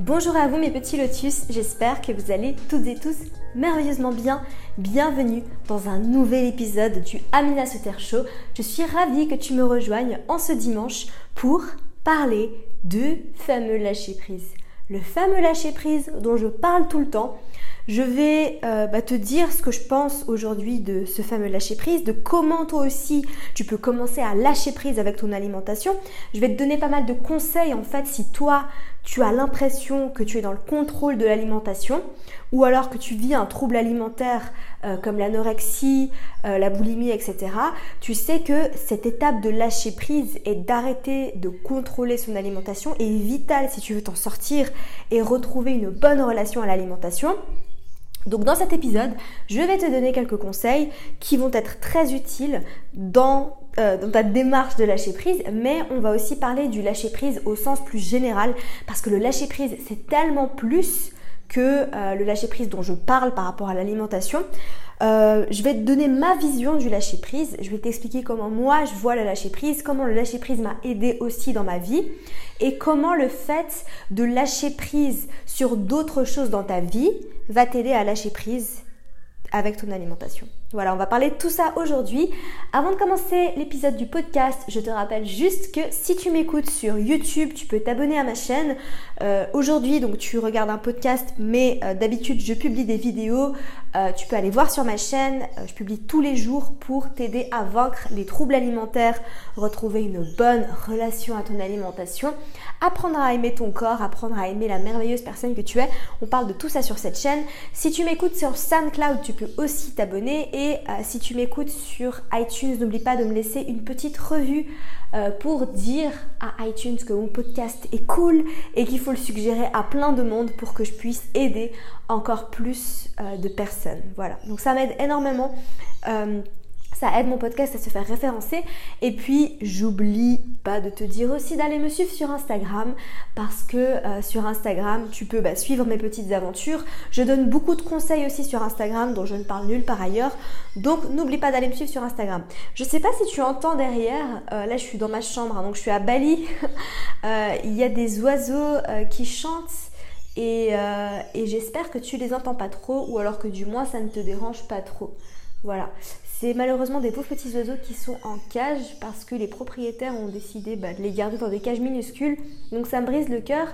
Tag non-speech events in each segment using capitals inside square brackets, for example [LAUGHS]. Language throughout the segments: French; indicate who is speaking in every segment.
Speaker 1: Bonjour à vous mes petits lotus, j'espère que vous allez toutes et tous merveilleusement bien. Bienvenue dans un nouvel épisode du Amina Suter Show. Je suis ravie que tu me rejoignes en ce dimanche pour parler de fameux lâcher prise. Le fameux lâcher prise dont je parle tout le temps. Je vais euh, bah, te dire ce que je pense aujourd'hui de ce fameux lâcher prise, de comment toi aussi tu peux commencer à lâcher prise avec ton alimentation. Je vais te donner pas mal de conseils en fait si toi tu as l'impression que tu es dans le contrôle de l'alimentation ou alors que tu vis un trouble alimentaire euh, comme l'anorexie, euh, la boulimie, etc., tu sais que cette étape de lâcher prise et d'arrêter de contrôler son alimentation est vitale si tu veux t'en sortir et retrouver une bonne relation à l'alimentation. Donc dans cet épisode, je vais te donner quelques conseils qui vont être très utiles dans, euh, dans ta démarche de lâcher prise, mais on va aussi parler du lâcher prise au sens plus général, parce que le lâcher prise, c'est tellement plus que euh, le lâcher prise dont je parle par rapport à l'alimentation. Euh, je vais te donner ma vision du lâcher prise. Je vais t'expliquer comment moi je vois le lâcher prise, comment le lâcher prise m'a aidé aussi dans ma vie et comment le fait de lâcher prise sur d'autres choses dans ta vie va t'aider à lâcher prise avec ton alimentation. Voilà, on va parler de tout ça aujourd'hui. Avant de commencer l'épisode du podcast, je te rappelle juste que si tu m'écoutes sur YouTube, tu peux t'abonner à ma chaîne. Euh, aujourd'hui, donc tu regardes un podcast, mais euh, d'habitude je publie des vidéos. Euh, tu peux aller voir sur ma chaîne. je publie tous les jours pour t'aider à vaincre les troubles alimentaires, retrouver une bonne relation à ton alimentation, apprendre à aimer ton corps, apprendre à aimer la merveilleuse personne que tu es. On parle de tout ça sur cette chaîne. Si tu m'écoutes sur SoundCloud, tu peux aussi t'abonner et et euh, si tu m'écoutes sur iTunes, n'oublie pas de me laisser une petite revue euh, pour dire à iTunes que mon podcast est cool et qu'il faut le suggérer à plein de monde pour que je puisse aider encore plus euh, de personnes. Voilà, donc ça m'aide énormément. Ça aide mon podcast à se faire référencer. Et puis, j'oublie pas de te dire aussi d'aller me suivre sur Instagram parce que euh, sur Instagram, tu peux bah, suivre mes petites aventures. Je donne beaucoup de conseils aussi sur Instagram dont je ne parle nulle par ailleurs. Donc, n'oublie pas d'aller me suivre sur Instagram. Je sais pas si tu entends derrière, euh, là je suis dans ma chambre, hein, donc je suis à Bali. [LAUGHS] Euh, il y a des oiseaux qui chantent. Et, et j'espère que tu les entends pas trop ou alors que du moins ça ne te dérange pas trop. Voilà. C'est malheureusement des pauvres petits oiseaux qui sont en cage parce que les propriétaires ont décidé bah, de les garder dans des cages minuscules. Donc ça me brise le cœur.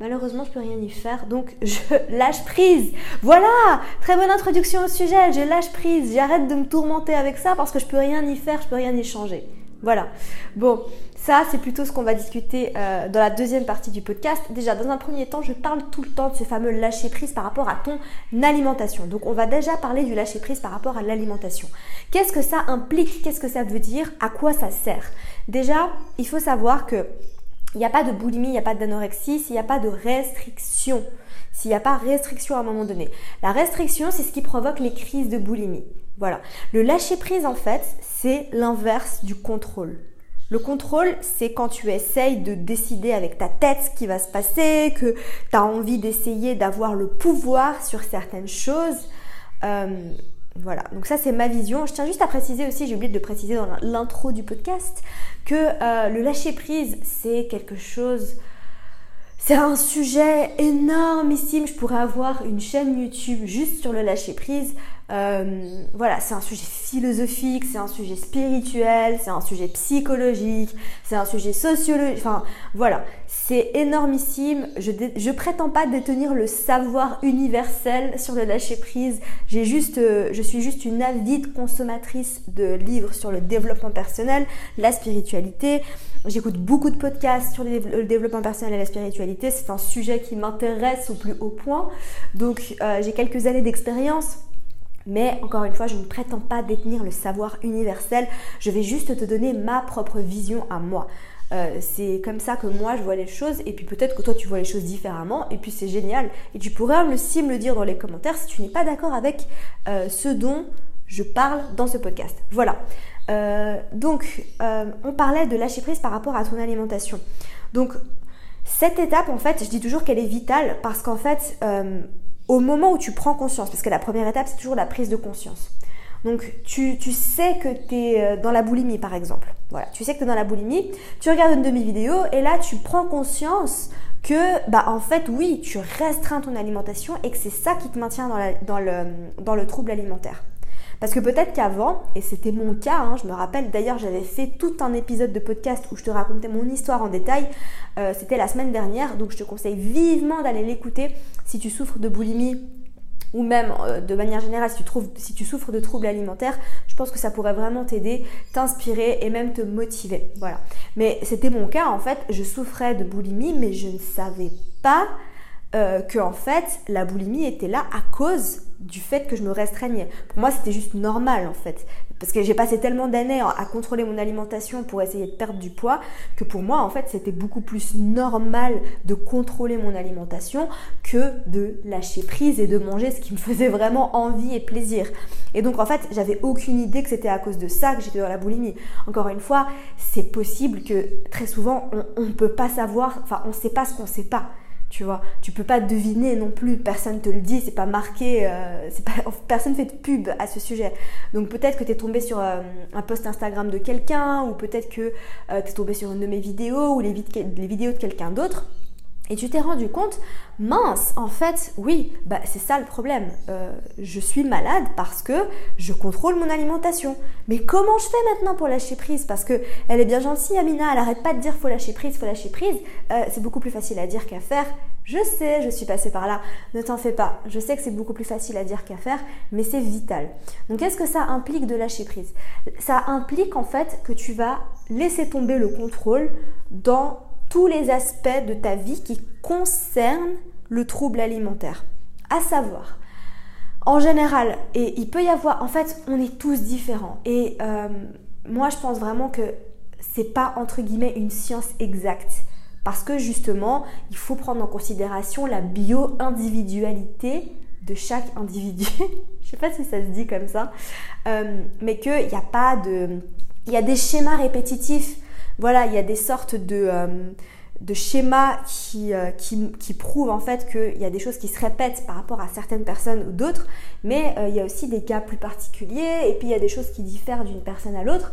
Speaker 1: Malheureusement, je peux rien y faire, donc [LAUGHS] je lâche prise. Voilà, très bonne introduction au sujet. Je lâche prise. J'arrête de me tourmenter avec ça parce que je peux rien y faire, je peux rien y changer. Voilà. Bon, ça, c'est plutôt ce qu'on va discuter euh, dans la deuxième partie du podcast. Déjà, dans un premier temps, je parle tout le temps de ce fameux lâcher prise par rapport à ton alimentation. Donc, on va déjà parler du lâcher prise par rapport à l'alimentation. Qu'est-ce que ça implique? Qu'est-ce que ça veut dire? À quoi ça sert? Déjà, il faut savoir que il n'y a pas de boulimie, il n'y a pas d'anorexie, s'il n'y a pas de restriction. S'il n'y a pas restriction à un moment donné. La restriction, c'est ce qui provoque les crises de boulimie. Voilà. Le lâcher prise, en fait, c'est l'inverse du contrôle. Le contrôle, c'est quand tu essayes de décider avec ta tête ce qui va se passer, que tu as envie d'essayer d'avoir le pouvoir sur certaines choses. Euh, voilà, donc ça c'est ma vision. Je tiens juste à préciser aussi, j'ai oublié de préciser dans l'intro du podcast, que euh, le lâcher prise, c'est quelque chose c'est un sujet énormissime. Je pourrais avoir une chaîne YouTube juste sur le lâcher prise. Euh, voilà, c'est un sujet philosophique, c'est un sujet spirituel, c'est un sujet psychologique, c'est un sujet sociologique. Enfin, voilà, c'est énormissime. Je, prétends pas détenir le savoir universel sur le lâcher prise. J'ai juste, euh, je suis juste une avide consommatrice de livres sur le développement personnel, la spiritualité. J'écoute beaucoup de podcasts sur le développement personnel et la spiritualité. C'est un sujet qui m'intéresse au plus haut point. Donc, euh, j'ai quelques années d'expérience mais encore une fois, je ne prétends pas détenir le savoir universel, je vais juste te donner ma propre vision à moi. Euh, c'est comme ça que moi je vois les choses et puis peut-être que toi tu vois les choses différemment et puis c'est génial. Et tu pourrais aussi me le dire dans les commentaires si tu n'es pas d'accord avec euh, ce dont je parle dans ce podcast. Voilà. Euh, donc, on parlait de lâcher prise par rapport à ton alimentation. Donc, cette étape, en fait, je dis toujours qu'elle est vitale parce qu'en fait, au moment où tu prends conscience, parce que la première étape, c'est toujours la prise de conscience. Donc tu, sais que tu es euh, dans la boulimie par exemple. Voilà, tu sais que tu es dans la boulimie, tu regardes une demi-vidéo et là tu prends conscience que bah en fait oui, tu restreins ton alimentation et que c'est ça qui te maintient dans, le, dans le trouble alimentaire. Parce que peut-être qu'avant, et c'était mon cas, hein, je me rappelle d'ailleurs j'avais fait tout un épisode de podcast où je te racontais mon histoire en détail, euh, c'était la semaine dernière, donc je te conseille vivement d'aller l'écouter si tu souffres de boulimie ou même euh, de manière générale si tu, souffres de troubles alimentaires, je pense que ça pourrait vraiment t'aider, t'inspirer et même te motiver. Voilà. Mais c'était mon cas en fait, je souffrais de boulimie mais je ne savais pas euh, que en fait la boulimie était là à cause du fait que je me restreignais. Pour moi, c'était juste normal en fait. Parce que j'ai passé tellement d'années à contrôler mon alimentation pour essayer de perdre du poids que pour moi, en fait, c'était beaucoup plus normal de contrôler mon alimentation que de lâcher prise et de manger ce qui me faisait vraiment envie et plaisir. Et donc, en fait, j'avais aucune idée que c'était à cause de ça que j'étais dans la boulimie. Encore une fois, c'est possible que très souvent, on ne peut pas savoir, enfin, on ne sait pas ce qu'on ne sait pas tu vois. Tu peux pas deviner non plus, personne te le dit, c'est pas marqué, euh, c'est pas, [LAUGHS] personne fait de pub à ce sujet. Donc peut-être que tu es tombé sur euh, un post Instagram de quelqu'un, ou peut-être que euh, tu es tombé sur une de mes vidéos, ou les, les vidéos de quelqu'un d'autre. Et tu t'es rendu compte, mince, en fait, oui, bah c'est ça le problème. Euh, je suis malade parce que je contrôle mon alimentation. Mais comment je fais maintenant pour lâcher prise? Parce que elle est bien gentille, Amina, elle arrête pas de dire faut lâcher prise, faut lâcher prise. Euh, c'est beaucoup plus facile à dire qu'à faire. Je sais, je suis passée par là. Ne t'en fais pas. Je sais que c'est beaucoup plus facile à dire qu'à faire, mais c'est vital. Donc, qu'est-ce que ça implique de lâcher prise? Ça implique en fait que tu vas laisser tomber le contrôle dans tous les aspects de ta vie qui concernent le trouble alimentaire. À savoir, en général, et il peut y avoir, en fait, on est tous différents. Et euh, moi, je pense vraiment que c'est pas entre guillemets une science exacte. Parce que justement, il faut prendre en considération la bio-individualité de chaque individu. [LAUGHS] je sais pas si ça se dit comme ça. Euh, mais qu'il n'y a pas de. Il y a des schémas répétitifs voilà, il y a des sortes de, euh, schémas euh, qui, prouvent en fait qu'il y a des choses qui se répètent par rapport à certaines personnes ou d'autres, mais euh, il y a aussi des cas plus particuliers et puis il y a des choses qui diffèrent d'une personne à l'autre.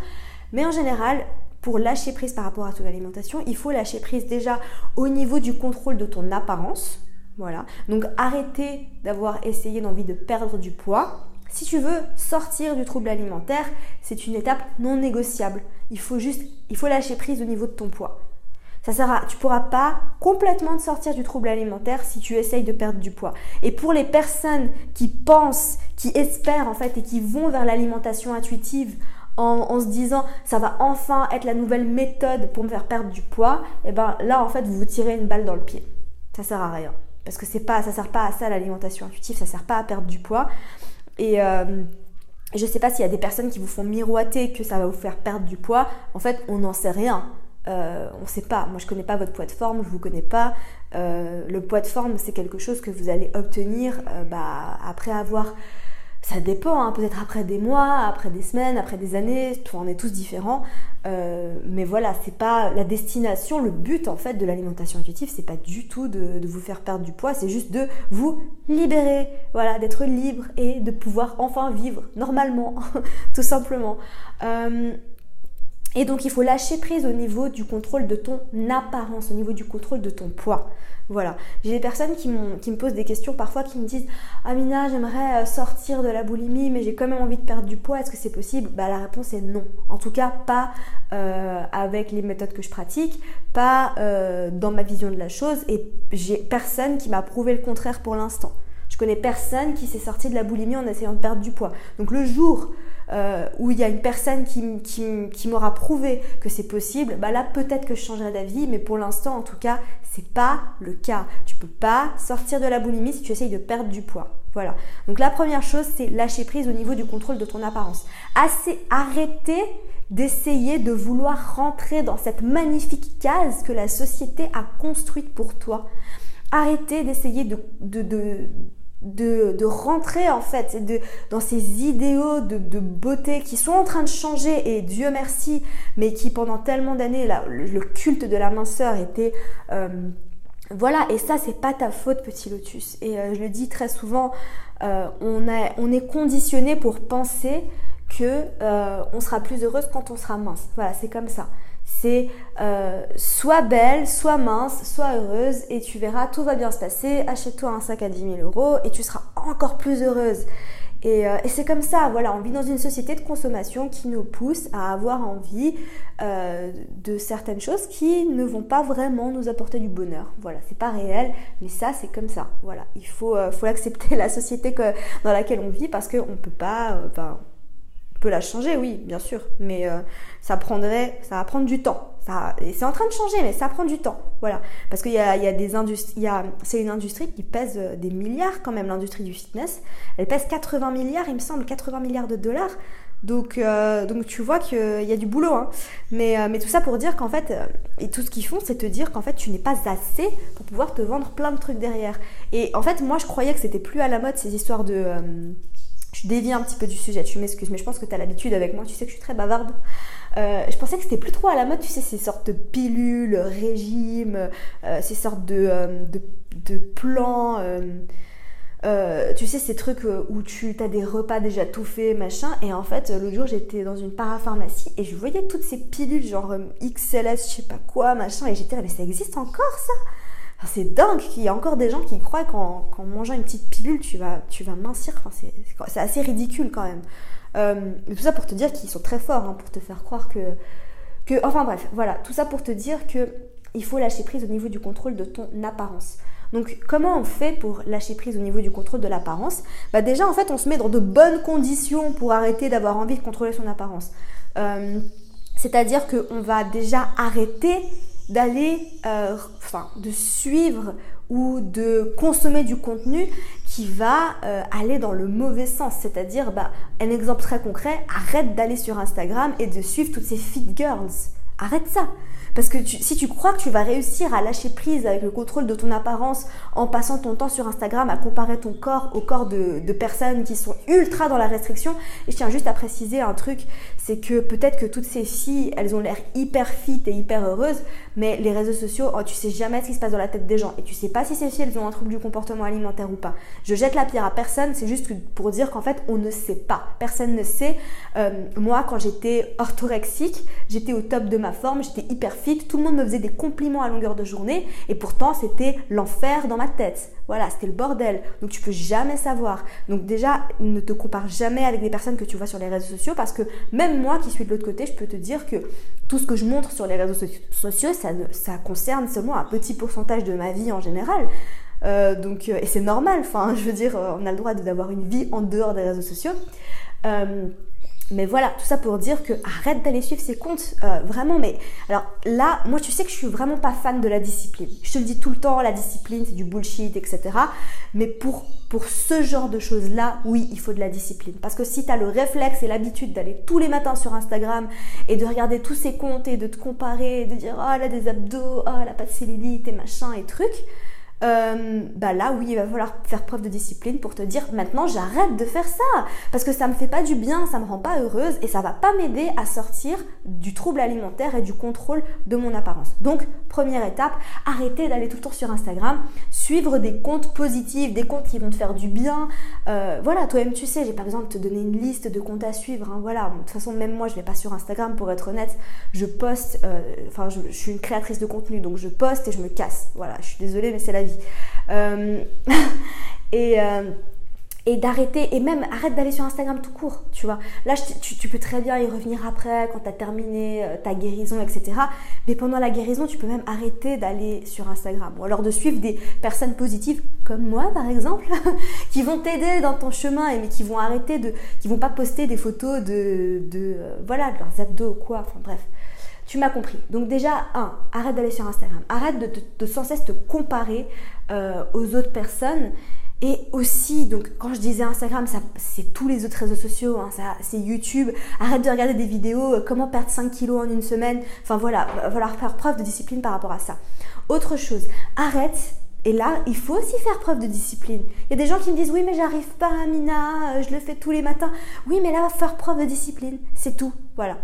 Speaker 1: Mais en général, pour lâcher prise par rapport à ton alimentation, il faut lâcher prise déjà au niveau du contrôle de ton apparence. Voilà. Donc arrêter d'avoir essayé d'envie de perdre du poids si tu veux sortir du trouble alimentaire, c'est une étape non négociable. Il faut juste, il faut lâcher prise au niveau de ton poids. Ça sert tu pourras pas complètement te sortir du trouble alimentaire si tu essayes de perdre du poids. Et pour les personnes qui pensent, qui espèrent en fait et qui vont vers l'alimentation intuitive en, se disant ça va enfin être la nouvelle méthode pour me faire perdre du poids, et eh ben là en fait vous vous tirez une balle dans le pied. Ça sert à rien parce que c'est pas, ça sert pas à ça l'alimentation intuitive, ça sert pas à perdre du poids. Et euh, je ne sais pas s'il y a des personnes qui vous font miroiter que ça va vous faire perdre du poids. En fait, on n'en sait rien. Euh, on ne sait pas. Moi, je ne connais pas votre poids de forme, je ne vous connais pas. Euh, le poids de forme, c'est quelque chose que vous allez obtenir bah, après avoir ça dépend, hein. peut-être après des mois, après des semaines, après des années, on est tous différents. Euh, mais voilà, c'est pas la destination, le but en fait de l'alimentation intuitive, c'est pas du tout de, vous faire perdre du poids, c'est juste de vous libérer, voilà, d'être libre et de pouvoir enfin vivre normalement, [LAUGHS] tout simplement. Euh, et donc il faut lâcher prise au niveau du contrôle de ton apparence, au niveau du contrôle de ton poids. Voilà. J'ai des personnes qui, me posent des questions parfois qui me disent Amina, j'aimerais euh, sortir de la boulimie, mais j'ai quand même envie de perdre du poids. Est-ce que c'est possible? Bah, La réponse est non. En tout cas, pas euh, avec les méthodes que je pratique, pas euh, dans ma vision de la chose. Et j'ai personne qui m'a prouvé le contraire pour l'instant. Je connais personne qui s'est sorti de la boulimie en essayant de perdre du poids. Donc le jour euh, où il y a une personne qui, m'aura prouvé que c'est possible, bah là peut-être que je changerai d'avis, mais pour l'instant en tout cas, c'est pas le cas. Tu peux pas sortir de la boulimie si tu essayes de perdre du poids. Voilà. Donc la première chose, c'est lâcher prise au niveau du contrôle de ton apparence. Assez arrêter d'essayer de vouloir rentrer dans cette magnifique case que la société a construite pour toi. Arrêtez d'essayer de, de, rentrer en fait de, dans ces idéaux de, beauté qui sont en train de changer et Dieu merci, mais qui pendant tellement d'années, le, culte de la minceur était... Euh, voilà, et ça, c'est pas ta faute, petit lotus. Et euh, je le dis très souvent, euh, on, on, est conditionné pour penser que on sera plus heureuse quand on sera mince. Voilà, c'est comme ça c'est euh, soit belle, soit mince, soit heureuse et tu verras, tout va bien se passer. Achète-toi un sac à 10 000 euros et tu seras encore plus heureuse. Euh, et, c'est comme ça, voilà, on vit dans une société de consommation qui nous pousse à avoir envie euh, de certaines choses qui ne vont pas vraiment nous apporter du bonheur. Voilà, c'est pas réel, mais ça, c'est comme ça. Voilà, il faut, faut [LAUGHS] accepter la société que, dans laquelle on vit parce qu'on peut pas, peut la changer, oui, bien sûr, mais euh, ça prendrait, ça va prendre du temps. Ça, et c'est en train de changer, mais ça prend du temps, voilà. Parce qu'il y a, y a des industries, c'est une industrie qui pèse euh, des milliards quand même, l'industrie du fitness. Elle pèse 80 milliards, il me semble, 80 milliards de dollars. Donc, euh, donc tu vois qu'il y a du boulot. Hein. Mais, mais tout ça pour dire qu'en fait, et tout ce qu'ils font, c'est te dire qu'en fait, tu n'es pas assez pour pouvoir te vendre plein de trucs derrière. Et en fait, moi, je croyais que c'était plus à la mode ces histoires de je dévie un petit peu du sujet, tu m'excuses, mais je pense que tu as l'habitude avec moi, tu sais que je suis très bavarde. Euh, je pensais que c'était plus trop à la mode, tu sais, ces sortes de pilules, régimes, euh, ces sortes de, euh, de, plans, tu sais, ces trucs où tu as des repas déjà tout faits, machin. Et en fait, l'autre jour, j'étais dans une parapharmacie et je voyais toutes ces pilules, genre XLS, je sais pas quoi, machin, et j'étais mais ça existe encore ça? C'est dingue qu'il y a encore des gens qui croient qu'en, mangeant une petite pilule, tu vas, tu vas mincir. c'est, assez ridicule quand même. Euh, tout ça pour te dire qu'ils sont très forts, hein, pour te faire croire que. Enfin bref, voilà, tout ça pour te dire que il faut lâcher prise au niveau du contrôle de ton apparence. Donc comment on fait pour lâcher prise au niveau du contrôle de l'apparence? Bah Déjà en fait on se met dans de bonnes conditions pour arrêter d'avoir envie de contrôler son apparence. Euh, c'est-à-dire qu'on va déjà arrêter d'aller, euh, enfin, de suivre ou de consommer du contenu qui va euh, aller dans le mauvais sens. C'est-à-dire, bah, un exemple très concret, arrête d'aller sur Instagram et de suivre toutes ces fit girls. Arrête ça. Parce que si tu crois que tu vas réussir à lâcher prise avec le contrôle de ton apparence en passant ton temps sur Instagram à comparer ton corps au corps de, personnes qui sont ultra dans la restriction, et je tiens juste à préciser un truc, c'est que peut-être que toutes ces filles, elles ont l'air hyper fit et hyper heureuses, mais les réseaux sociaux, oh, tu sais jamais ce qui se passe dans la tête des gens et tu sais pas si ces filles, elles ont un trouble du comportement alimentaire ou pas. Je jette la pierre à personne, c'est juste pour dire qu'en fait, on ne sait pas. Personne ne sait. Euh, moi, quand j'étais orthorexique, j'étais au top de ma forme, j'étais hyper tout le monde me faisait des compliments à longueur de journée et pourtant c'était l'enfer dans ma tête. Voilà, c'était le bordel. Donc tu peux jamais savoir. Donc déjà, ne te compare jamais avec des personnes que tu vois sur les réseaux sociaux parce que même moi qui suis de l'autre côté, je peux te dire que tout ce que je montre sur les réseaux sociaux, ça, ça concerne seulement un petit pourcentage de ma vie en général. Euh, donc, euh, et c'est normal, enfin, [LAUGHS] je veux dire, euh, on a le droit d'avoir une vie en dehors des réseaux sociaux. Mais voilà, tout ça pour dire que arrête d'aller suivre ces comptes, euh, vraiment. Mais alors là, moi, tu sais que je suis vraiment pas fan de la discipline. Je te le dis tout le temps, la discipline, c'est du bullshit, etc. Mais pour, ce genre de choses-là, oui, il faut de la discipline. Parce que si tu le réflexe et l'habitude d'aller tous les matins sur Instagram et de regarder tous ces comptes et de te comparer, de dire, oh, elle a des abdos, oh, elle a pas de cellulite et machin et trucs, euh, bah là oui il va falloir faire preuve de discipline pour te dire maintenant j'arrête de faire ça parce que ça me fait pas du bien, ça me rend pas heureuse et ça va pas m'aider à sortir du trouble alimentaire et du contrôle de mon apparence. Donc première étape, arrêtez d'aller tout le temps sur Instagram, suivre des comptes positifs, des comptes qui vont te faire du bien. Euh, voilà, toi-même tu sais, j'ai pas besoin de te donner une liste de comptes à suivre. Hein, voilà, de toute façon même moi je vais pas sur Instagram pour être honnête, je poste, euh, enfin je suis une créatrice de contenu donc je poste et je me casse. Voilà, je suis désolée mais c'est la vie. Euh, [LAUGHS] et, euh, et d'arrêter, et même arrête d'aller sur Instagram tout court, tu vois. Là, tu, peux très bien y revenir après, quand tu terminé euh, ta guérison, etc. Mais pendant la guérison, tu peux même arrêter d'aller sur Instagram. Ou alors de suivre des personnes positives, comme moi par exemple, [LAUGHS] qui vont t'aider dans ton chemin, et mais qui vont arrêter de. qui vont pas poster des photos de. de voilà, de leurs abdos ou quoi, enfin bref. Tu m'as compris. Donc déjà, un, arrête d'aller sur Instagram. Arrête de, sans cesse te comparer euh, aux autres personnes. Et aussi, donc quand je disais Instagram, c'est tous les autres réseaux sociaux, hein, c'est YouTube. Arrête de regarder des vidéos, euh, comment perdre 5 kilos en une semaine. Enfin voilà, va falloir faire preuve de discipline par rapport à ça. Autre chose, arrête. Et là, il faut aussi faire preuve de discipline. Il y a des gens qui me disent oui mais j'arrive pas Amina, euh, je le fais tous les matins. Oui mais là, faire preuve de discipline, c'est tout. Voilà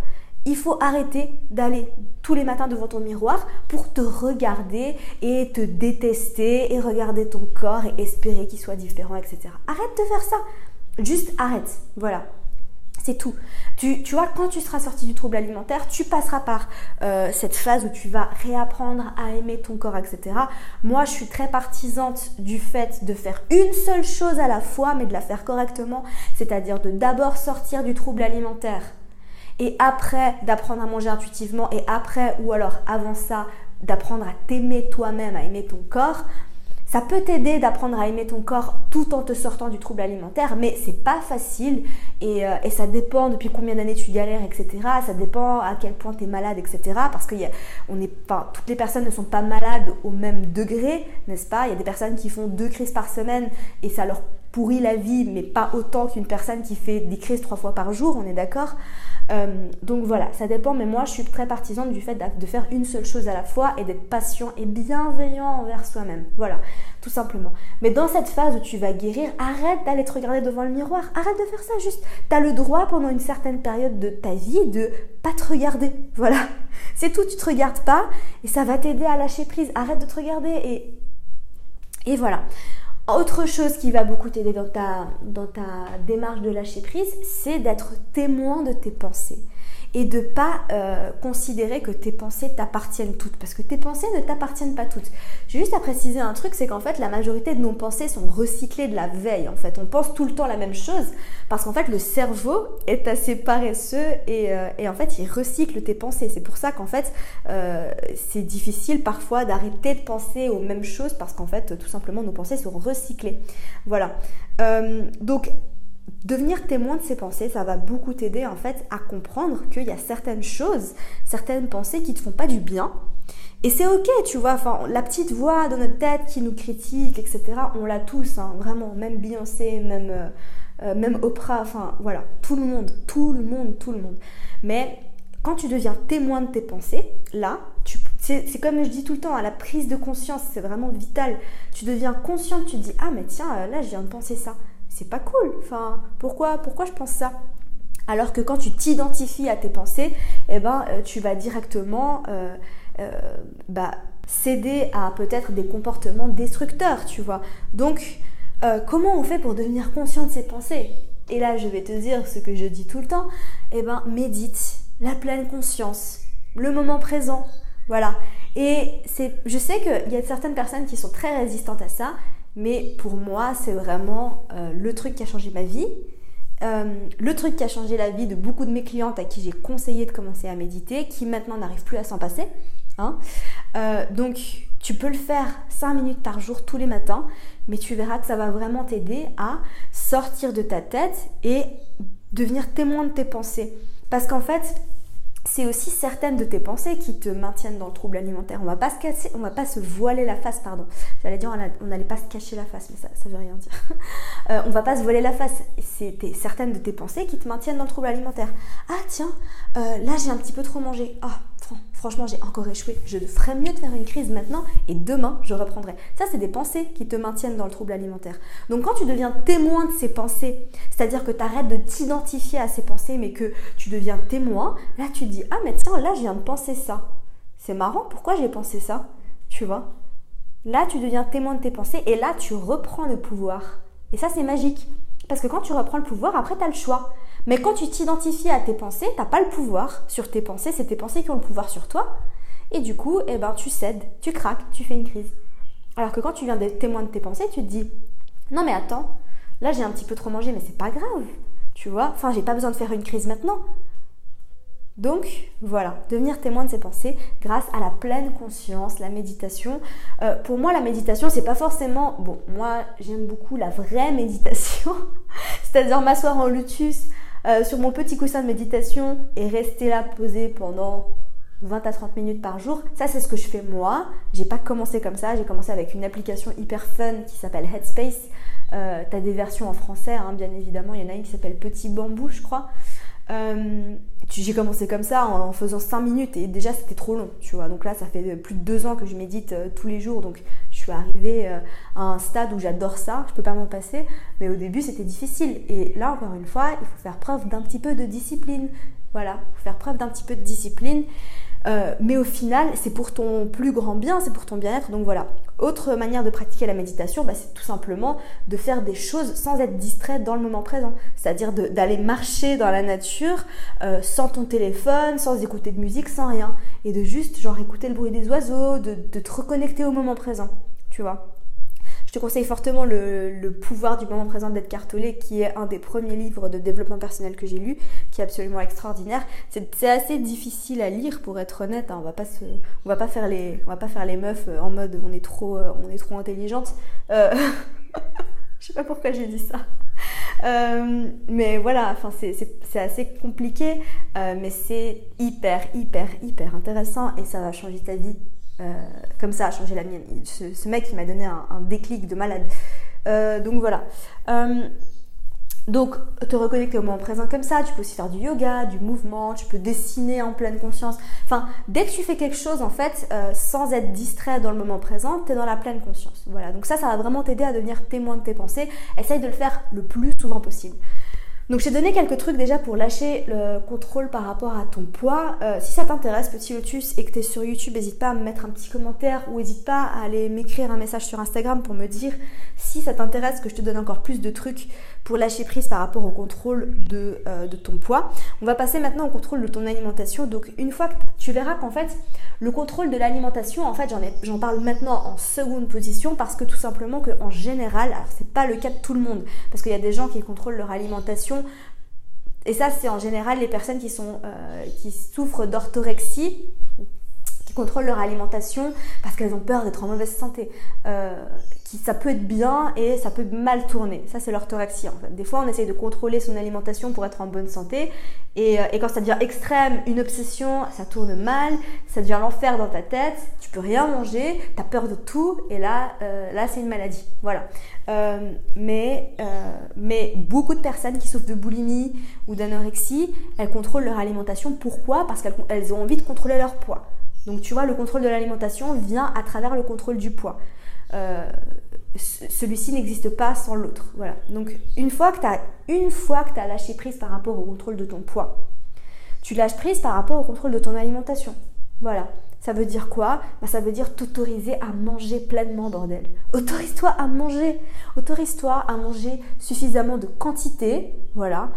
Speaker 1: il faut arrêter d'aller tous les matins devant ton miroir pour te regarder et te détester et regarder ton corps et espérer qu'il soit différent, etc. Arrête de faire ça. Juste arrête. Voilà. C'est tout. Tu, vois, quand tu seras sorti du trouble alimentaire, tu passeras par euh, cette phase où tu vas réapprendre à aimer ton corps, etc. Moi, je suis très partisante du fait de faire une seule chose à la fois, mais de la faire correctement. C'est-à-dire de d'abord sortir du trouble alimentaire et après d'apprendre à manger intuitivement et après ou alors avant ça d'apprendre à t'aimer toi-même, à aimer ton corps, ça peut t'aider d'apprendre à aimer ton corps tout en te sortant du trouble alimentaire, mais c'est pas facile et, euh, ça dépend depuis combien d'années tu galères, etc. Ça dépend à quel point tu es malade, etc. Parce que on toutes les personnes ne sont pas malades au même degré, n'est-ce pas? Il y a des personnes qui font deux crises par semaine et ça leur pourrit la vie, mais pas autant qu'une personne qui fait des crises trois fois par jour, on est d'accord euh, donc voilà, ça dépend, mais moi je suis très partisane du fait de faire une seule chose à la fois et d'être patient et bienveillant envers soi-même. Voilà, tout simplement. Mais dans cette phase où tu vas guérir, arrête d'aller te regarder devant le miroir, arrête de faire ça, juste, tu as le droit pendant une certaine période de ta vie de pas te regarder. [LAUGHS] Voilà, c'est tout, tu te regardes pas et ça va t'aider à lâcher prise. Arrête de te regarder et, et voilà. Autre chose qui va beaucoup t'aider dans ta, démarche de lâcher prise, c'est d'être témoin de tes pensées et de pas euh, considérer que tes pensées t'appartiennent toutes parce que tes pensées ne t'appartiennent pas toutes. J'ai juste à préciser un truc, c'est qu'en fait la majorité de nos pensées sont recyclées de la veille. En fait, on pense tout le temps la même chose parce qu'en fait le cerveau est assez paresseux et, euh, et en fait il recycle tes pensées. C'est pour ça qu'en fait euh, c'est difficile parfois d'arrêter de penser aux mêmes choses parce qu'en fait tout simplement nos pensées sont recyclées. Voilà. donc devenir témoin de ces pensées, ça va beaucoup t'aider en fait à comprendre qu'il y a certaines choses, certaines pensées qui te font pas du bien. Et c'est ok, tu vois, enfin, la petite voix dans notre tête qui nous critique, etc., on l'a tous, hein, vraiment, même Beyoncé, même, euh, euh, même Oprah, enfin, voilà, tout le monde, tout le monde, tout le monde. Mais quand tu deviens témoin de tes pensées, là, c'est comme je dis tout le temps, à hein, la prise de conscience, c'est vraiment vital. Tu deviens conscient, tu te dis, ah mais tiens, euh, là, je viens de penser ça c'est pas cool. Enfin, pourquoi, pourquoi je pense ça? Alors que quand tu t'identifies à tes pensées, eh ben, euh, tu vas directement euh, euh, bah, céder à peut-être des comportements destructeurs, tu vois. Donc, comment on fait pour devenir conscient de ses pensées? Et là, je vais te dire ce que je dis tout le temps. Eh ben, médite, la pleine conscience, le moment présent, voilà. Et c'est, je sais qu'il y a certaines personnes qui sont très résistantes à ça, mais pour moi, c'est vraiment euh, le truc qui a changé ma vie. Euh, le truc qui a changé la vie de beaucoup de mes clientes à qui j'ai conseillé de commencer à méditer, qui maintenant n'arrivent plus à s'en passer. Hein. Euh, donc, tu peux le faire 5 minutes par jour tous les matins, mais tu verras que ça va vraiment t'aider à sortir de ta tête et devenir témoin de tes pensées. Parce qu'en fait, c'est aussi certaines de tes pensées qui te maintiennent dans le trouble alimentaire. On va pas se casser, on va pas se voiler la face, pardon. J'allais dire on n'allait pas se cacher la face, mais ça, ça veut rien dire. [LAUGHS] euh, on va pas se voiler la face. C'est certaines de tes pensées qui te maintiennent dans le trouble alimentaire. Ah tiens, euh, là j'ai un petit peu trop mangé. Ah franchement j'ai encore échoué. Je ferais mieux de faire une crise maintenant et demain je reprendrai. Ça c'est des pensées qui te maintiennent dans le trouble alimentaire. Donc quand tu deviens témoin de ces pensées, c'est-à-dire que tu arrêtes de t'identifier à ces pensées mais que tu deviens témoin, là tu dis ah mais tiens là je viens de penser ça. C'est marrant, pourquoi j'ai pensé ça? Tu vois? Là tu deviens témoin de tes pensées et là tu reprends le pouvoir. Et ça c'est magique. Parce que quand tu reprends le pouvoir, après tu as le choix. Mais quand tu t'identifies à tes pensées, t'as pas le pouvoir sur tes pensées, c'est tes pensées qui ont le pouvoir sur toi. Et du coup, eh ben, tu cèdes, tu craques, tu fais une crise. Alors que quand tu viens d'être témoin de tes pensées, tu te dis Non mais attends, là j'ai un petit peu trop mangé, mais c'est pas grave. Tu vois Enfin, j'ai pas besoin de faire une crise maintenant. Donc voilà, devenir témoin de ses pensées grâce à la pleine conscience, la méditation. Euh, pour moi, la méditation, c'est pas forcément. Bon, moi, j'aime beaucoup la vraie [LAUGHS] méditation, c'est-à-dire m'asseoir en lotus euh, sur mon petit coussin de méditation et rester là posé pendant 20 à 30 minutes par jour. Ça, c'est ce que je fais moi. J'ai pas commencé comme ça. J'ai commencé avec une application hyper fun qui s'appelle Headspace. Euh, tu as des versions en français, hein, bien évidemment. Il y en a une qui s'appelle Petit Bambou, je crois. Euh, j'ai commencé comme ça en, faisant 5 minutes et déjà c'était trop long, tu vois. Donc là, ça fait plus de 2 ans que je médite tous les jours. Donc suis arrivée euh, à un stade où j'adore ça, je peux pas m'en passer. Mais au début, c'était difficile. Et là, encore une fois, il faut faire preuve d'un petit peu de discipline. Voilà, il faut faire preuve d'un petit peu de discipline. Euh, mais au final, c'est pour ton plus grand bien, c'est pour ton bien-être. Donc voilà. Autre manière de pratiquer la méditation, bah, c'est tout simplement de faire des choses sans être distrait dans le moment présent. C'est-à-dire d'aller marcher dans la nature euh, sans ton téléphone, sans écouter de musique, sans rien. Et de juste genre écouter le bruit des oiseaux, de te reconnecter au moment présent. Je te conseille fortement le, pouvoir du moment présent d'être cartolé, qui est un des premiers livres de développement personnel que j'ai lu, qui est absolument extraordinaire. C'est assez difficile à lire, pour être honnête. Hein. On va pas va pas faire les, meufs en mode on est trop, euh, intelligente. Euh, [LAUGHS] je sais pas pourquoi j'ai dit ça. Euh, mais voilà, enfin c'est assez compliqué, mais c'est hyper, hyper, hyper intéressant et ça va changer ta vie euh, comme ça a changé la mienne. Ce, mec, il m'a donné un, déclic de malade. Euh, donc voilà. Euh, donc, te reconnecter au moment présent comme ça, tu peux aussi faire du yoga, du mouvement, tu peux dessiner en pleine conscience. Enfin, dès que tu fais quelque chose, en fait, sans être distrait dans le moment présent, tu es dans la pleine conscience. Voilà, donc ça, ça va vraiment t'aider à devenir témoin de tes pensées. Essaye de le faire le plus souvent possible. Donc j'ai donné quelques trucs déjà pour lâcher le contrôle par rapport à ton poids. Euh, si ça t'intéresse, petit lotus, et que tu es sur YouTube, n'hésite pas à me mettre un petit commentaire ou n'hésite pas à aller m'écrire un message sur Instagram pour me dire si ça t'intéresse que je te donne encore plus de trucs pour lâcher prise par rapport au contrôle de, euh, de ton poids. On va passer maintenant au contrôle de ton alimentation. Donc une fois que tu verras qu'en fait le contrôle de l'alimentation, en fait j'en parle maintenant en seconde position parce que tout simplement qu'en général, alors c'est pas le cas de tout le monde, parce qu'il y a des gens qui contrôlent leur alimentation et ça, c'est en général les personnes qui, sont, euh, qui souffrent d'orthorexie, contrôlent leur alimentation parce qu'elles ont peur d'être en mauvaise santé. Euh, ça peut être bien et ça peut mal tourner. Ça, c'est l'orthorexie en fait. Des fois, on essaye de contrôler son alimentation pour être en bonne santé. Et, euh, quand ça devient extrême, une obsession, ça tourne mal, ça devient l'enfer dans ta tête, tu peux rien manger, tu as peur de tout, et là, euh, là c'est une maladie. Voilà. Mais, mais beaucoup de personnes qui souffrent de boulimie ou d'anorexie, elles contrôlent leur alimentation. Pourquoi? Parce qu'elles ont envie de contrôler leur poids. Donc tu vois, le contrôle de l'alimentation vient à travers le contrôle du poids. Euh, celui-ci n'existe pas sans l'autre. Voilà. Donc une fois que tu as lâché prise par rapport au contrôle de ton poids, tu lâches prise par rapport au contrôle de ton alimentation. Voilà. Ça veut dire quoi? Bah, Ça veut dire t'autoriser à manger pleinement, bordel. Autorise-toi à manger. Autorise-toi à manger suffisamment de quantité, voilà,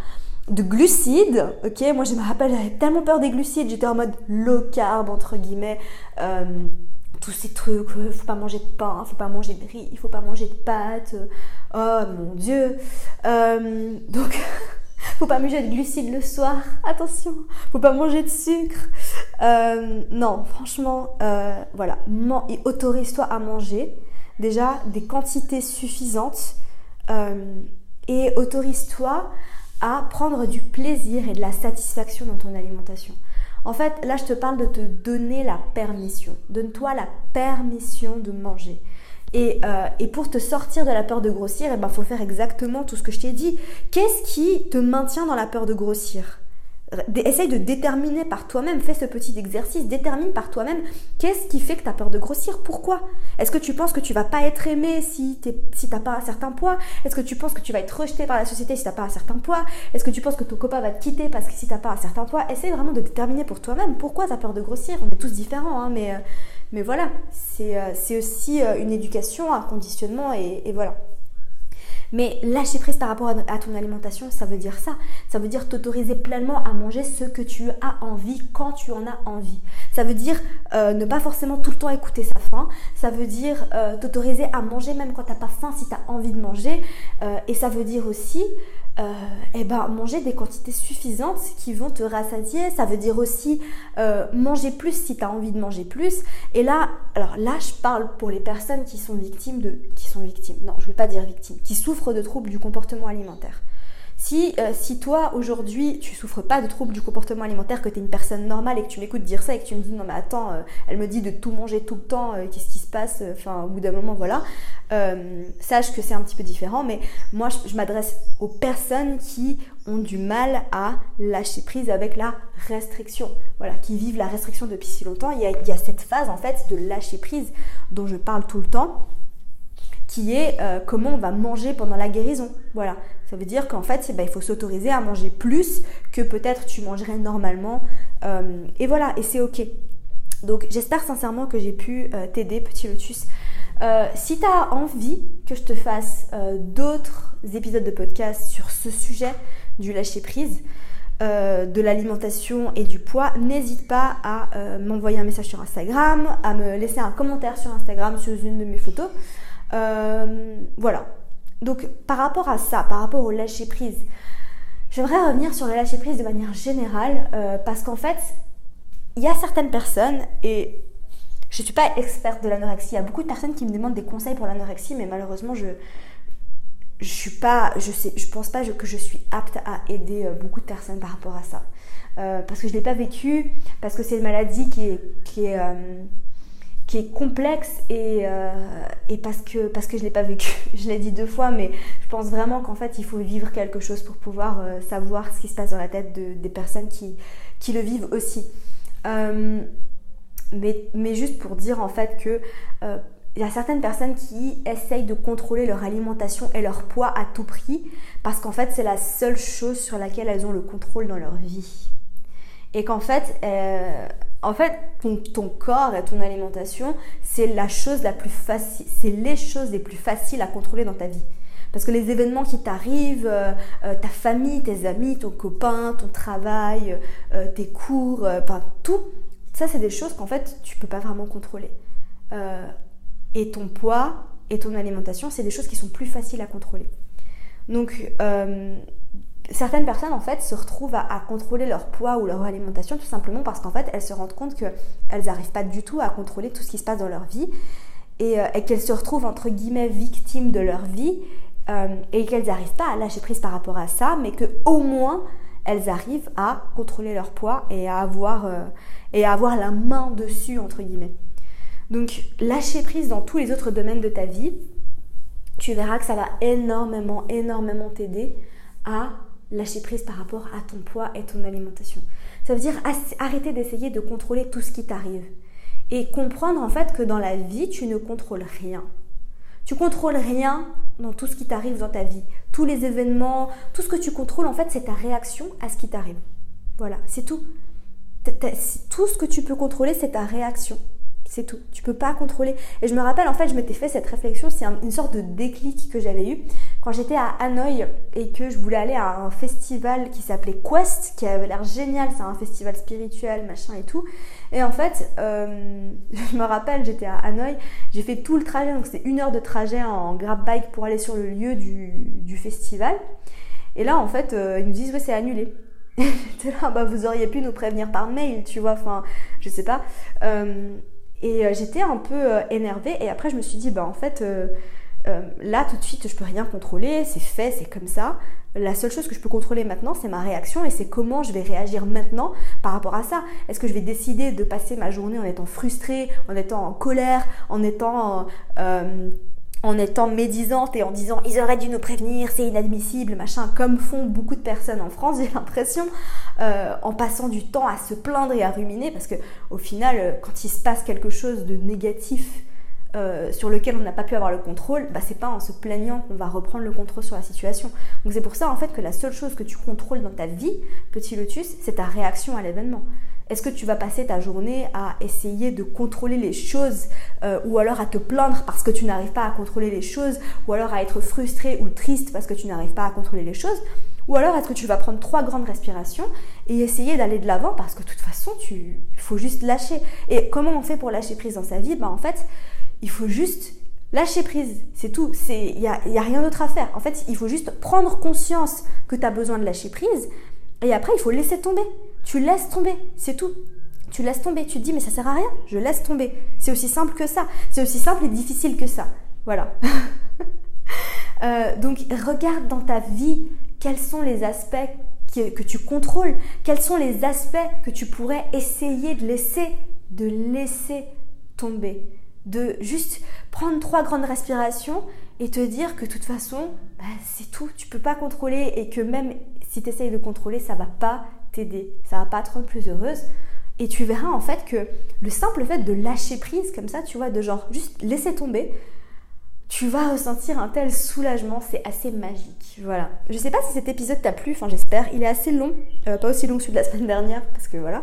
Speaker 1: de glucides. Ok, moi je me rappelle, j'avais tellement peur des glucides, j'étais en mode low carb, entre guillemets. Euh, tous ces trucs, il faut pas manger de pain, faut pas manger de riz, il faut pas manger de pâtes. Oh mon dieu. Euh, donc, [LAUGHS] faut pas manger de glucides le soir. Attention, faut pas manger de sucre. Euh, non, franchement, euh, voilà, autorise-toi à manger déjà des quantités suffisantes et autorise-toi à prendre du plaisir et de la satisfaction dans ton alimentation. En fait, là, je te parle de te donner la permission. Donne-toi la permission de manger. Et, euh, pour te sortir de la peur de grossir, il eh ben, faut faire exactement tout ce que je t'ai dit. Qu'est-ce qui te maintient dans la peur de grossir? Essaye de déterminer par toi-même, fais ce petit exercice, détermine par toi-même qu'est-ce qui fait que tu as peur de grossir, pourquoi? Est-ce que tu penses que tu vas pas être aimé si t'as pas un certain poids? Est-ce que tu penses que tu vas être rejeté par la société si tu n'as pas un certain poids? Est-ce que tu penses que ton copain va te quitter parce que si tu n'as pas un certain poids? Essaye vraiment de déterminer pour toi-même pourquoi tu as peur de grossir. On est tous différents, hein, mais, euh, voilà, c'est euh, aussi euh, une éducation, un conditionnement et voilà. Mais lâcher prise par rapport à ton alimentation, ça veut dire ça. Ça veut dire t'autoriser pleinement à manger ce que tu as envie quand tu en as envie. Ça veut dire euh, ne pas forcément tout le temps écouter sa faim. Ça veut dire euh, t'autoriser à manger même quand tu n'as pas faim si tu as envie de manger. Euh, et ça veut dire aussi euh, eh ben, manger des quantités suffisantes qui vont te rassasier. Ça veut dire aussi euh, manger plus si tu as envie de manger plus. Et là, alors là, je parle pour les personnes qui sont victimes de. qui sont victimes, non, je ne vais pas dire victimes, qui souffrent de troubles du comportement alimentaire. Si, euh, si toi aujourd'hui tu souffres pas de troubles du comportement alimentaire, que tu es une personne normale et que tu m'écoutes dire ça et que tu me dis non mais attends, euh, elle me dit de tout manger tout le temps, euh, qu'est-ce qui se passe Enfin au bout d'un moment voilà, sache que c'est un petit peu différent. Mais moi je, m'adresse aux personnes qui ont du mal à lâcher prise avec la restriction, voilà, qui vivent la restriction depuis si longtemps. Il y a cette phase en fait de lâcher prise dont je parle tout le temps qui est comment on va manger pendant la guérison. Voilà, ça veut dire qu'en fait, ben, il faut s'autoriser à manger plus que peut-être tu mangerais normalement. Euh, et voilà, et c'est ok. Donc j'espère sincèrement que j'ai pu euh, t'aider, petit lotus. Euh, si tu as envie que je te fasse d'autres épisodes de podcast sur ce sujet du lâcher prise, de l'alimentation et du poids, n'hésite pas à m'envoyer un message sur Instagram, à me laisser un commentaire sur Instagram sur une de mes photos. Voilà, donc par rapport à ça, par rapport au lâcher prise, j'aimerais revenir sur le lâcher prise de manière générale euh, parce qu'en fait, il y a certaines personnes et je ne suis pas experte de l'anorexie. Il y a beaucoup de personnes qui me demandent des conseils pour l'anorexie, mais malheureusement, je je suis pas, je pense pas que je suis apte à aider euh, beaucoup de personnes par rapport à ça, euh, parce que je l'ai pas vécu, parce que c'est une maladie qui est qui est complexe et, euh, et parce que, parce que je l'ai pas vécu. [LAUGHS] je l'ai dit deux fois, mais je pense vraiment qu'en fait, il faut vivre quelque chose pour pouvoir euh, savoir ce qui se passe dans la tête de, des personnes qui, qui le vivent aussi. Euh, mais, mais, juste pour dire en fait que il y a certaines personnes qui essayent de contrôler leur alimentation et leur poids à tout prix parce qu'en fait, c'est la seule chose sur laquelle elles ont le contrôle dans leur vie. Et qu'en fait, en fait, ton, corps et ton alimentation, c'est la chose la plus facile, c'est les choses les plus faciles à contrôler dans ta vie. Parce que les événements qui t'arrivent, euh, euh, ta famille, tes amis, ton copain, ton travail, euh, tes cours, enfin tout, ça c'est des choses qu'en fait tu peux pas vraiment contrôler. et ton poids et ton alimentation, c'est des choses qui sont plus faciles à contrôler. Donc certaines personnes en fait se retrouvent à, contrôler leur poids ou leur alimentation tout simplement parce qu'en fait elles se rendent compte qu'elles n'arrivent pas du tout à contrôler tout ce qui se passe dans leur vie et, euh, qu'elles se retrouvent entre guillemets victimes de leur vie euh, et qu'elles n'arrivent pas à lâcher prise par rapport à ça mais que au moins elles arrivent à contrôler leur poids et à avoir, euh, et à avoir la main dessus entre guillemets. Donc lâcher prise dans tous les autres domaines de ta vie, tu verras que ça va énormément, énormément t'aider à lâcher prise par rapport à ton poids et ton alimentation. Ça veut dire arrêter d'essayer de contrôler tout ce qui t'arrive et comprendre en fait que dans la vie, tu ne contrôles rien. Tu contrôles rien dans tout ce qui t'arrive dans ta vie. Tous les événements, tout ce que tu contrôles en fait, c'est ta réaction à ce qui t'arrive. Voilà, c'est tout. Tout ce que tu peux contrôler, c'est ta réaction. C'est tout. Tu peux pas contrôler. Et je me rappelle, en fait, je m'étais fait cette réflexion, c'est une sorte de déclic que j'avais eu quand j'étais à Hanoï et que je voulais aller à un festival qui s'appelait Quest, qui avait l'air génial. C'est un festival spirituel, machin et tout. Et en fait, euh, [LAUGHS] je me rappelle, j'étais à Hanoï, j'ai fait tout le trajet, donc c'était une heure de trajet en grab bike pour aller sur le lieu du, festival. Et là, en fait, euh, ils nous disent, ouais, c'est annulé. [LAUGHS] J'étais là, bah, vous auriez pu nous prévenir par mail, tu vois, enfin, je sais pas. Euh, et euh, j'étais un peu euh, énervée et après je me suis dit, bah en fait, euh, là tout de suite je peux rien contrôler, c'est fait, c'est comme ça. La seule chose que je peux contrôler maintenant, c'est ma réaction et c'est comment je vais réagir maintenant par rapport à ça. Est-ce que je vais décider de passer ma journée en étant frustrée, en étant en colère, en étant étant médisante et en disant ils auraient dû nous prévenir, c'est inadmissible, machin, comme font beaucoup de personnes en France, [LAUGHS] j'ai l'impression, euh, en passant du temps à se plaindre et à ruminer, parce que au final, euh, quand il se passe quelque chose de négatif euh, sur lequel on n'a pas pu avoir le contrôle, bah, c'est pas en se plaignant qu'on va reprendre le contrôle sur la situation. Donc c'est pour ça en fait que la seule chose que tu contrôles dans ta vie, petit lotus, c'est ta réaction à l'événement. Est-ce que tu vas passer ta journée à essayer de contrôler les choses euh, ou alors à te plaindre parce que tu n'arrives pas à contrôler les choses ou alors à être frustré ou triste parce que tu n'arrives pas à contrôler les choses ou alors est-ce que tu vas prendre trois grandes respirations et essayer d'aller de l'avant parce que de toute façon, il faut juste lâcher. Et comment on fait pour lâcher prise dans sa vie? Ben, En fait, il faut juste lâcher prise, c'est tout. Il n'y a, y a rien d'autre à faire. En fait, il faut juste prendre conscience que tu as besoin de lâcher prise et après, il faut laisser tomber. Tu laisses tomber, c'est tout. Tu laisses tomber, tu te dis mais ça sert à rien, je laisse tomber. C'est aussi simple que ça, c'est aussi simple et difficile que ça. Voilà. [LAUGHS] Euh, donc regarde dans ta vie quels sont les aspects que tu contrôles, quels sont les aspects que tu pourrais essayer de laisser, de laisser tomber, de juste prendre trois grandes respirations et te dire que de toute façon, bah, c'est tout, tu peux pas contrôler et que même si tu essayes de contrôler, ça va pas t'aider, ça va pas te rendre plus heureuse. Et tu verras en fait que le simple fait de lâcher prise comme ça, tu vois, de genre juste laisser tomber, tu vas ressentir un tel soulagement, c'est assez magique. Voilà. Je sais pas si cet épisode t'a plu, enfin j'espère. Il est assez long, euh, pas aussi long que celui de la semaine dernière, parce que voilà.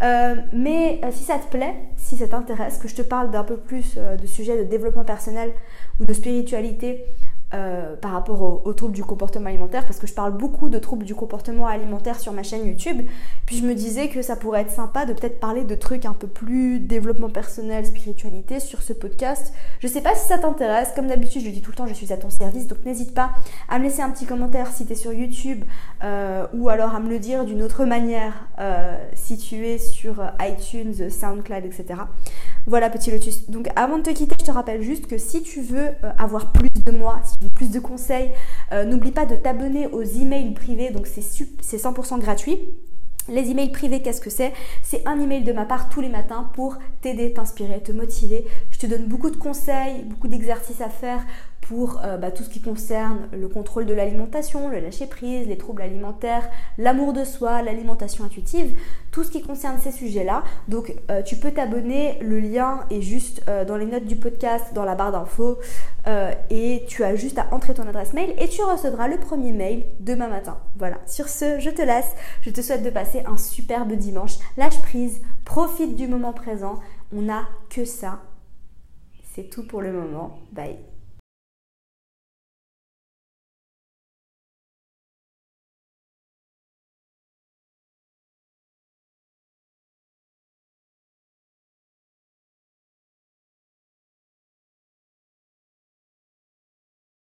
Speaker 1: Euh, mais euh, si ça te plaît, si ça t'intéresse, que je te parle d'un peu plus de sujets de développement personnel ou de spiritualité, euh, par rapport aux, troubles du comportement alimentaire, parce que je parle beaucoup de troubles du comportement alimentaire sur ma chaîne YouTube. Puis je me disais que ça pourrait être sympa de peut-être parler de trucs un peu plus développement personnel, spiritualité sur ce podcast. Je sais pas si ça t'intéresse. Comme d'habitude, je dis tout le temps, je suis à ton service, donc n'hésite pas à me laisser un petit commentaire si tu sur YouTube euh, ou alors à me le dire d'une autre manière euh, si tu es sur iTunes, SoundCloud, etc. Voilà, petit lotus. Donc avant de te quitter, je te rappelle juste que si tu veux avoir plus de moi, plus de conseils, euh, n'oublie pas de t'abonner aux emails privés, donc c'est 100% gratuit. Les emails privés, qu'est-ce que c'est? C'est un email de ma part tous les matins pour t'aider, t'inspirer, te motiver. Je te donne beaucoup de conseils, beaucoup d'exercices à faire pour euh, bah, tout ce qui concerne le contrôle de l'alimentation, le lâcher prise, les troubles alimentaires, l'amour de soi, l'alimentation intuitive, tout ce qui concerne ces sujets-là. Donc euh, tu peux t'abonner, le lien est juste euh, dans les notes du podcast, dans la barre d'infos, et tu as juste à entrer ton adresse mail et tu recevras le premier mail demain matin. Voilà, sur ce, je te laisse, je te souhaite de passer un superbe dimanche, lâche prise, profite du moment présent, on n'a que ça. C'est tout pour le moment. Bye.